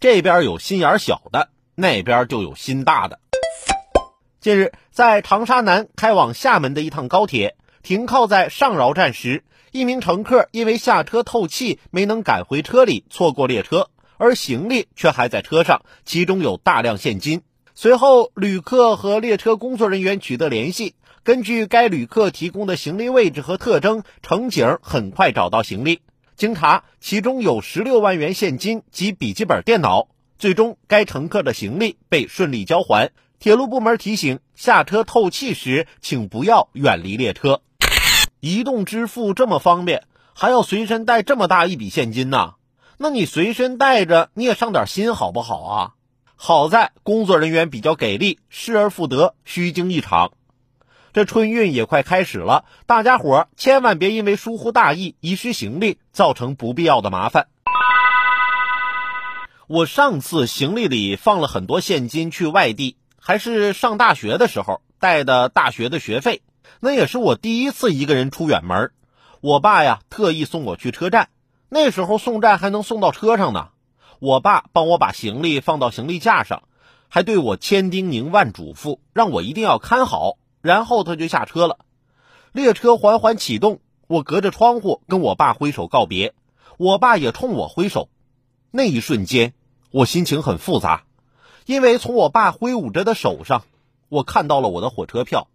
这边有心眼小的，那边就有心大的。近日，在长沙南开往厦门的一趟高铁停靠在上饶站时，一名乘客因为下车透气没能赶回车里，错过列车，而行李却还在车上，其中有大量现金。随后，旅客和列车工作人员取得联系，根据该旅客提供的行李位置和特征，乘警很快找到行李。经查，其中有十六万元现金及笔记本电脑。最终，该乘客的行李被顺利交还。铁路部门提醒：下车透气时，请不要远离列车。移动支付这么方便，还要随身带这么大一笔现金呢？那你随身带着，你也上点心好不好啊？好在工作人员比较给力，失而复得，虚惊一场。这春运也快开始了，大家伙千万别因为疏忽大意遗失行李，造成不必要的麻烦。我上次行李里放了很多现金去外地，还是上大学的时候带的大学的学费，那也是我第一次一个人出远门。我爸呀特意送我去车站，那时候送站还能送到车上呢。我爸帮我把行李放到行李架上，还对我千叮咛万嘱咐，让我一定要看好。然后他就下车了，列车缓缓启动，我隔着窗户跟我爸挥手告别，我爸也冲我挥手。那一瞬间，我心情很复杂，因为从我爸挥舞着的手上，我看到了我的火车票。